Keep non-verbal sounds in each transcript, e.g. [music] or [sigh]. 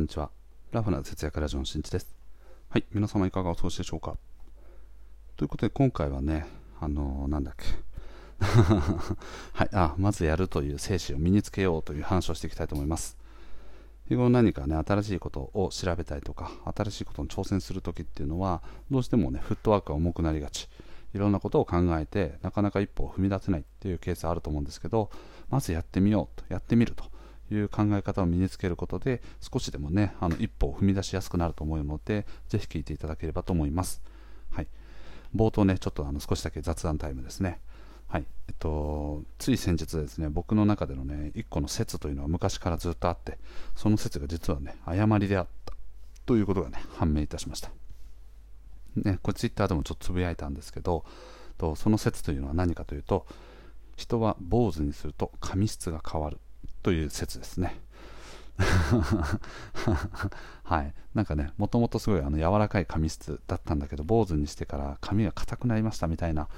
こんにちは。ラフな節約ラジオのしんちです。はい、皆様いかがお過ごしでしょうかということで、今回はね、あのー、なんだっけ。[laughs] はい、あ、まずやるという精神を身につけようという話をしていきたいと思います。日頃何かね、新しいことを調べたりとか、新しいことに挑戦するときっていうのは、どうしてもね、フットワークが重くなりがち。いろんなことを考えて、なかなか一歩を踏み出せないっていうケースあると思うんですけど、まずやってみようと、やってみると。いう考え方を身につけることで少しでもねあの一歩を踏み出しやすくなると思うのでぜひ聞いていただければと思います、はい、冒頭ねちょっとあの少しだけ雑談タイムですね。はい。えっと、つい先日ですね僕の中でのね一個の説というのは昔からずっとあってその説が実はね誤りであった。ということがね判明いたしました。ねこれツイッターでもちょっとつぶやいたんですけどとその説というのは何かというと人は坊主にすると髪質が変わる。という説ですね。[laughs] はい、なんかね、もともとすごいあの柔らかい髪質だったんだけど、坊主にしてから髪が硬くなりましたみたいな、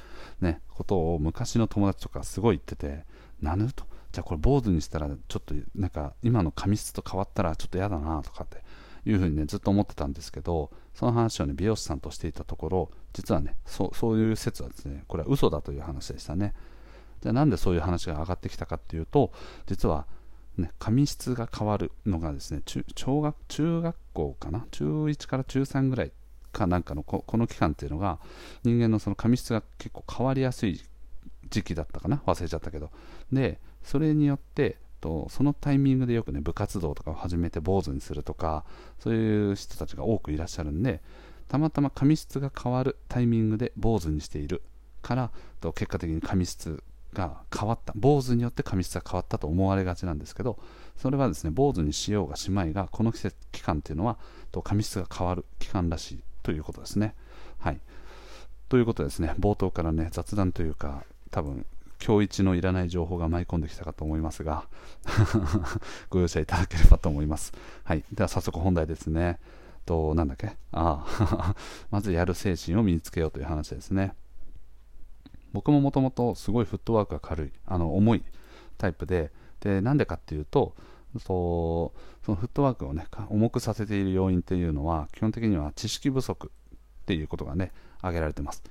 ね、ことを昔の友達とかすごい言ってて、なぬと、じゃあこれ坊主にしたら、ちょっとなんか今の髪質と変わったらちょっと嫌だなとかっていうふうにね、ずっと思ってたんですけど、その話をね、美容師さんとしていたところ、実はね、そそういう説はですね、これは嘘だという話でしたね。じゃあなんでそういう話が上がってきたかっていうと実は、ね、髪質が変わるのがですね中学中学校かな？中1から中3ぐらいかなんかのこの期間っていうのが人間のその髪質が結構変わりやすい時期だったかな？忘れちゃったけど。でそれによってとそのタイミングでよくね部活動とかを始めて坊主にするとかそういう人たちが多くいらっしゃるんでたまたま髪質が変わるタイミングで坊主にしているからと結果的に髪質が変わった。坊主によって髪質が変わったと思われがちなんですけどそれはですね坊主にしようがしまいがこの季節期間っていうのはと髪質が変わる期間らしいということですね。はい。ということですね冒頭からね雑談というか多分今日一のいらない情報が舞い込んできたかと思いますが [laughs] ご容赦いただければと思います。はい。では早速本題ですね。となんだっけ？ああ [laughs] まずやる精神を身につけようという話ですね。僕ももともとすごいフットワークが軽いあの重いタイプででなんでかっていうとそのフットワークをね重くさせている要因っていうのは基本的には知識不足っていうことがね挙げられてます。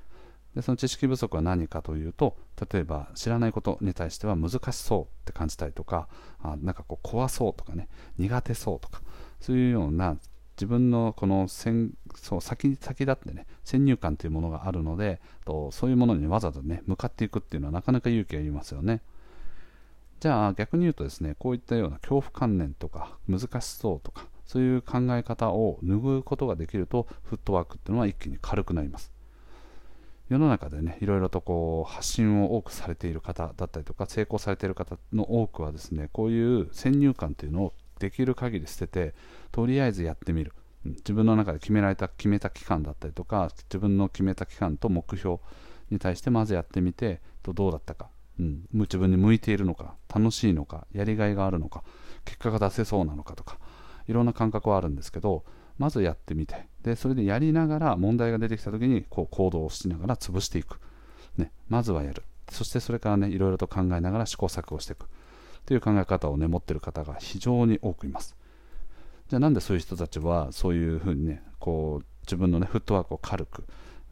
でその知識不足は何かというと例えば知らないことに対しては難しそうって感じたりとかあなんかこう怖そうとかね苦手そうとかそういうような自分のこの先そう先先立ってね先入観というものがあるのでとそういうものにわざわざね向かっていくっていうのはなかなか勇気がいりますよね。じゃあ逆に言うとですねこういったような恐怖観念とか難しそうとかそういう考え方を拭うことができるとフットワークっていうのは一気に軽くなります。世の中でねいろいろとこう発信を多くされている方だったりとか成功されている方の多くはですねこういう先入観というのをできる限り捨ててとりあえずやってみる。自分の中で決められた決めた期間だったりとか自分の決めた期間と目標に対してまずやってみてとどうだったか、うん、自分に向いているのか楽しいのかやりがいがあるのか結果が出せそうなのかとかいろんな感覚はあるんですけどまずやってみて。でそれでやりながら問題が出てきた時にこう行動をしながら潰していく、ね、まずはやる。そしてそれからねいろいろと考えながら試行錯誤していく。という考え方をね持ってる方が非常に多くいます。じゃあなんでそういう人たちはそういうふうにねこう自分のねフットワークを軽く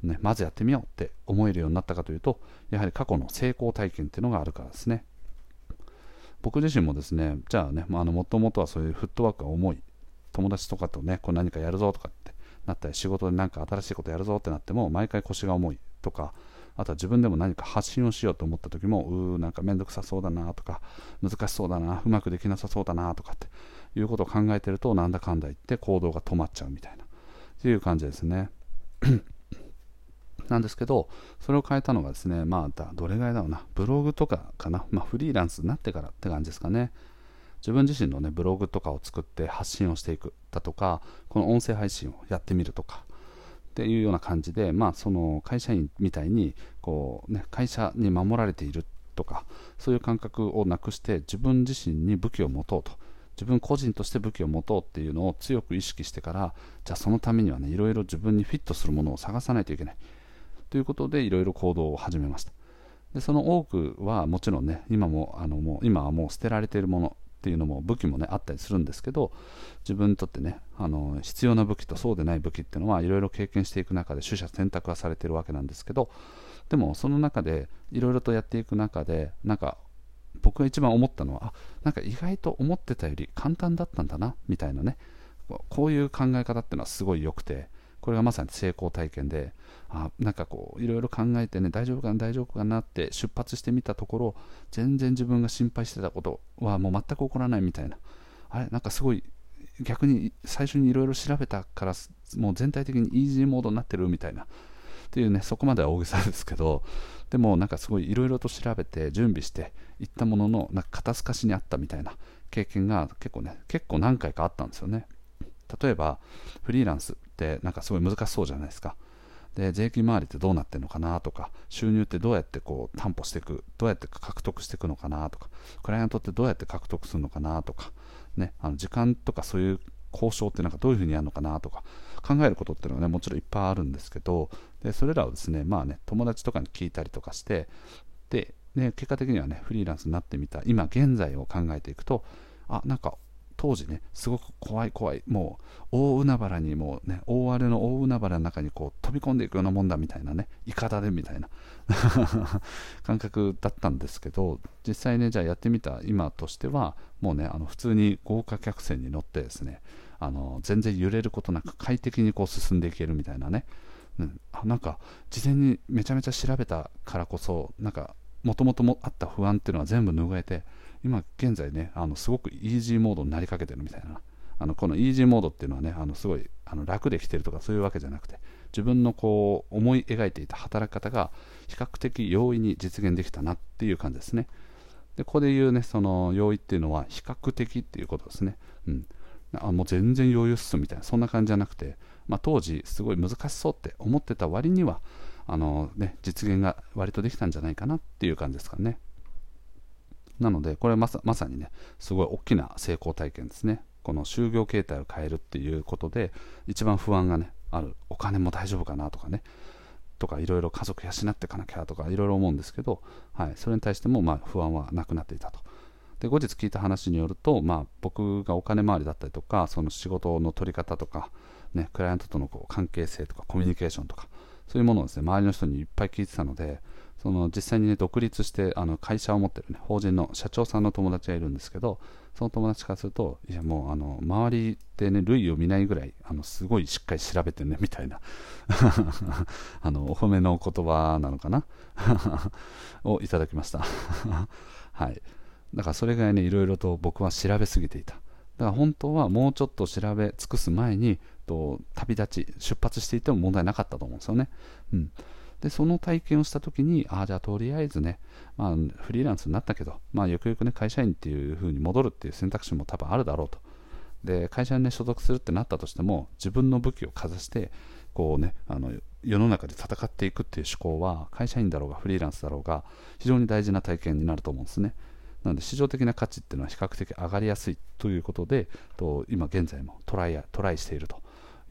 ね、まずやってみようって思えるようになったかというとやはり過去の成功体験っていうのがあるからですね。僕自身もですねじゃあね、まあ、のもともとはそういうフットワークが重い友達とかとねこう何かやるぞとかってなったり仕事で何か新しいことやるぞってなっても毎回腰が重いとかあとは自分でも何か発信をしようと思った時もうーなんかめんどくさそうだなとか難しそうだなうまくできなさそうだなとかっていうことを考えてるとなんだかんだ言って行動が止まっちゃうみたいなっていう感じですね。[coughs] なんですけどそれを変えたのがですねまあどれぐらいだろうなブログとかかな、まあ、フリーランスになってからって感じですかね。自分自身のねブログとかを作って発信をしていくだとかこの音声配信をやってみるとかっていうような感じで、まあ、その会社員みたいにこう、ね、会社に守られているとかそういう感覚をなくして自分自身に武器を持とうと。自分個人として武器を持とうっていうのを強く意識してからじゃあそのためにはねいろいろ自分にフィットするものを探さないといけない。ということでいろいろ行動を始めました。でその多くはもちろんね今もあのもう今はもう捨てられているもの。っていうのも武器もねあったりするんですけど自分にとってねあの必要な武器とそうでない武器っていうのはいろいろ経験していく中で取捨選択はされてるわけなんですけどでもその中でいろいろとやっていく中でなんか僕が一番思ったのはなんか意外と思ってたより簡単だったんだなみたいなねこういう考え方っていうのはすごい良くてこれがまさに成功体験であなんかこういろいろ考えてね大丈夫かな大丈夫かなって出発してみたところ全然自分が心配してたことはもう全く起こらないみたいな。あれなんかすごい逆に最初にいろいろ調べたからもう全体的にイージーモードになってるみたいな。っていうねそこまでは大げさですけどでもなんかすごいいろいろと調べて準備していったもののなんか肩透かしにあったみたいな経験が結構ね結構何回かあったんですよね。例えばフリーランスってなんかすごい難しそうじゃないですか。で税金回りってどうなってるのかなとか収入ってどうやってこう担保していくどうやって獲得していくのかなとかクライアントってどうやって獲得するのかなとか、ね、あの時間とかそういう交渉ってなんかどういうふうにやるのかなとか考えることっていうのはねもちろんいっぱいあるんですけどでそれらをですねまあね友達とかに聞いたりとかしてでね結果的にはねフリーランスになってみた今現在を考えていくとあなんか当時ねすごく怖い怖いもう大海原にもうね大荒れの大海原の中にこう飛び込んでいくようなもんだみたいなねいかだでみたいな。[laughs] 感覚だったんですけど実際ねじゃあやってみた今としてはもうねあの普通に豪華客船に乗ってですねあの全然揺れることなく快適にこう進んでいけるみたいなね、うん、あなんか事前にめちゃめちゃ調べたからこそなんかもともとあった不安っていうのは全部拭えて今現在ねあのすごくイージーモードになりかけてるみたいな。あのこのイージーモードっていうのはねあのすごいあの楽できてるとかそういうわけじゃなくて自分のこう思い描いていた働き方が比較的容易に実現できたなっていう感じですね。でここで言うねその容易っていうのは比較的っていうことですね、うん、あもう全然余裕っすみたいなそんな感じじゃなくて、まあ、当時すごい難しそうって思ってた割にはあの、ね、実現が割とできたんじゃないかなっていう感じですかね。なのでこれまさまさにねすごい大きな成功体験ですね。この就業形態を変えるっていうことで一番不安がねある。お金も大丈夫かなとかね。とかいろいろ家族養っていかなきゃとかいろいろ思うんですけど、はい、それに対してもま不安はなくなっていたと。で後日聞いた話によると、まあ、僕がお金回りだったりとかその仕事の取り方とか、ね、クライアントとのこう関係性とかコミュニケーションとかそういうものをですね周りの人にいっぱい聞いてたのでその実際に、ね、独立してあの会社を持ってる、ね、法人の社長さんの友達がいるんですけどその友達からするといやもうあの周りで、ね、類を見ないぐらいあのすごいしっかり調べてるねみたいな。[laughs] あのお褒めの言葉なのかな？[laughs] をいただきました。[laughs] はい。だからそれぐらいねいろいろと僕は調べすぎていた。だから本当はもうちょっと調べ尽くす前にと旅立ち出発していても問題なかったと思うんですよね、うん、でその体験をした時にああじゃあとりあえずね、まあ、フリーランスになったけど、まあ、よくよくね会社員っていう風に戻るっていう選択肢も多分あるだろうと。で会社にね所属するってなったとしても自分の武器をかざしてこうねあの世の中で戦っていくっていう思考は会社員だろうがフリーランスだろうが非常に大事な体験になると思うんですね。なので市場的な価値っていうのは比較的上がりやすいということでと今現在もトライトライしていると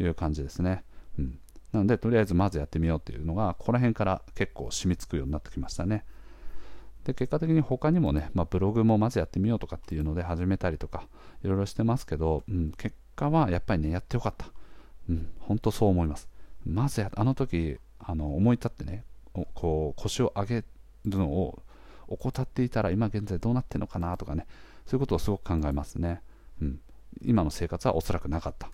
いう感じですね、うん、なのでとりあえずまずやってみようっていうのがここら辺から結構染みつくようになってきましたね。で結果的に他にもね、まあ、ブログもまずやってみようとかっていうので始めたりとかいろいろしてますけど、うん、結果はやっぱりねやってよかった、うん、本当そう思います。まずあの時あの思い立ってねこう腰を上げるのを怠っていたら今現在どうなってるのかなとかねそういうことをすごく考えますね、うん、今の生活はおそらくなかった。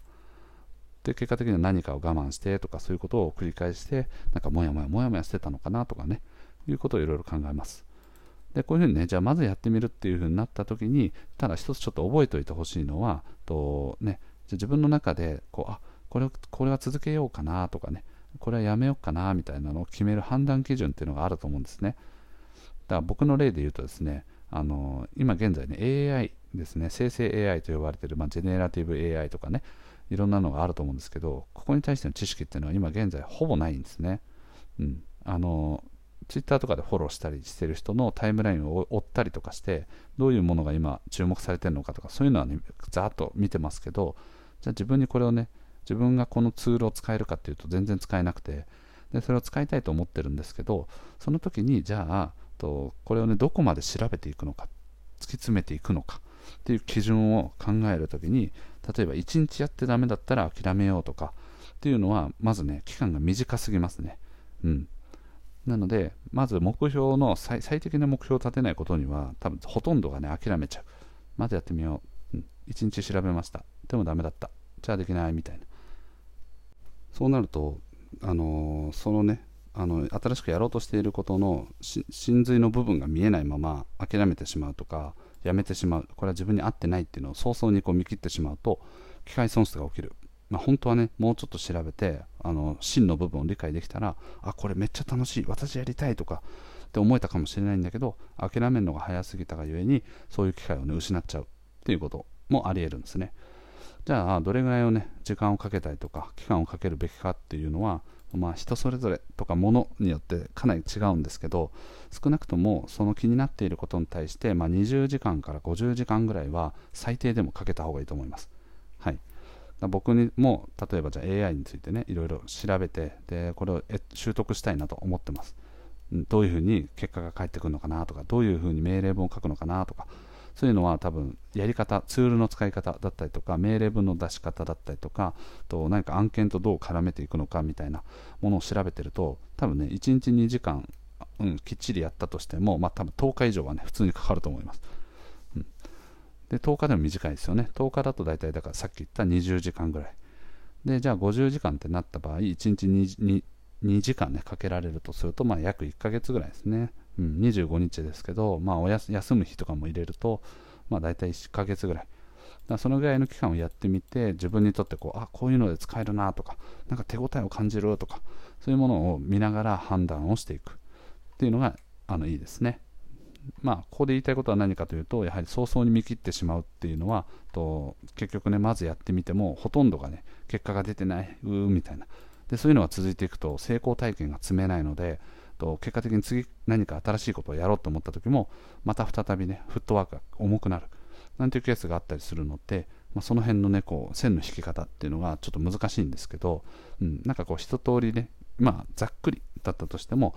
で結果的には何かを我慢してとかそういうことを繰り返してなんかモヤモヤモヤモヤしてたのかなとかねいうことをいろいろ考えます。でこういうふうにねじゃあまずやってみるっていうふうになった時にただ一つちょっと覚えておいてほしいのはとね自分の中でこうあこれこれは続けようかなとかねこれはやめようかなみたいなのを決める判断基準っていうのがあると思うんですね。だから僕の例で言うとですね、あの今現在ね、AI ですね、生成 AI と呼ばれている、まあ、ジェネラティブ AI とかね、いろんなのがあると思うんですけど、ここに対しての知識っていうのは今現在ほぼないんですね。うん。あの、ツイッターとかでフォローしたりしてる人のタイムラインを追ったりとかして、どういうものが今注目されてるのかとか、そういうのはね、ざーっと見てますけど、じゃあ自分にこれをね、自分がこのツールを使えるかっていうと全然使えなくて、でそれを使いたいと思ってるんですけど、その時にじゃあ、とこれをねどこまで調べていくのか突き詰めていくのかっていう基準を考えるときに例えば1日やってダメだったら諦めようとかっていうのはまずね期間が短すぎますね。うん。なのでまず目標の最適な目標を立てないことには多分ほとんどがね諦めちゃう。まずやってみよう、うん、1日調べました。でもダメだった。じゃあできないみたいな。そうなるとあのー、そのねあの新しくやろうとしていることの真髄の部分が見えないまま諦めてしまうとかやめてしまう。これは自分に合ってないっていうのを早々にこう見切ってしまうと機械損失が起きる、まあ、本当はねもうちょっと調べてあの真の部分を理解できたらあこれめっちゃ楽しい私やりたいとかって思えたかもしれないんだけど諦めるのが早すぎたがゆえにそういう機会をね失っちゃう。っていうこともありえるんですね。じゃあどれぐらいをね時間をかけたりとか期間をかけるべきかっていうのはまあ、人それぞれとかものによってかなり違うんですけど少なくともその気になっていることに対して、まあ、20時間から50時間ぐらいは最低でもかけた方がいいと思います。はい、僕にも例えばじゃあ AI についてねいろいろ調べてでこれを習得したいなと思ってます。どういうふうに結果が返ってくるのかなとかどういうふうに命令文を書くのかなとかそういうのは多分やり方ツールの使い方だったりとか命令文の出し方だったりとかと何か案件とどう絡めていくのかみたいなものを調べてると多分ね1日2時間、うん、きっちりやったとしてもまあ多分10日以上はね普通にかかると思います、うん、で10日でも短いですよね。10日だと大体だからさっき言った20時間ぐらい。でじゃあ50時間ってなった場合1日 2, 2, 2時間ねかけられるとするとまあ約1ヶ月ぐらいですね。うん、25日ですけど、まあ、おやす休む日とかも入れると、まあ、大体1ヶ月ぐらい。だそのぐらいの期間をやってみて、自分にとってこう、あ、こういうので使えるなとか、なんか手応えを感じるとか、そういうものを見ながら判断をしていくっていうのがあのいいですね。まあ、ここで言いたいことは何かというと、やはり早々に見切ってしまうっていうのは、と結局ね、まずやってみても、ほとんどがね、結果が出てない、うーみたいな。で、そういうのが続いていくと、成功体験が積めないので、と結果的に次何か新しいことをやろうと思った時もまた再びねフットワークが重くなるなんていうケースがあったりするので、まあ、その辺のねこう線の引き方っていうのがちょっと難しいんですけど、うん、なんかこう一通りねまあざっくりだったとしても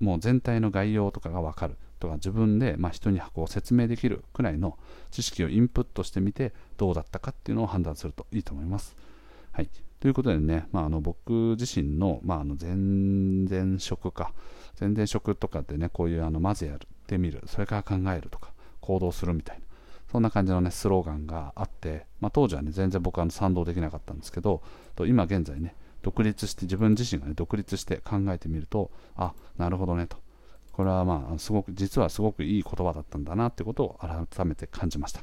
もう全体の概要とかが分かるとか自分でま人にこう説明できるくらいの知識をインプットしてみてどうだったかっていうのを判断するといいと思います。はい、ということでね、まあ、あの僕自身の,、まあ、あの前々職か、前々職とかでね、こういうあのまずやってみる、それから考えるとか、行動するみたいな、そんな感じのね、スローガンがあって、まあ、当時はね、全然僕は賛同できなかったんですけど、と今現在ね、独立して、自分自身がね、独立して考えてみると、あ、なるほどねと。これはまあ、すごく、実はすごくいい言葉だったんだなってことを改めて感じました。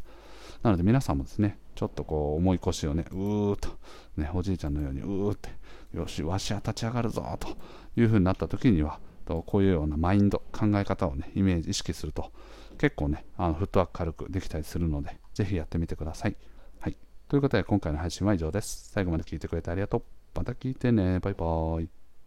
なので皆さんもですね、ちょっとこう重い腰をね、うーっと、ね、おじいちゃんのようにうーって、よし、わしは立ち上がるぞというふうになった時には、こういうようなマインド、考え方をね、イメージ、意識すると、結構ね、あのフットワーク軽くできたりするので、ぜひやってみてください。はい。ということで、今回の配信は以上です。最後まで聞いてくれてありがとう。また聞いてね。バイバーイ。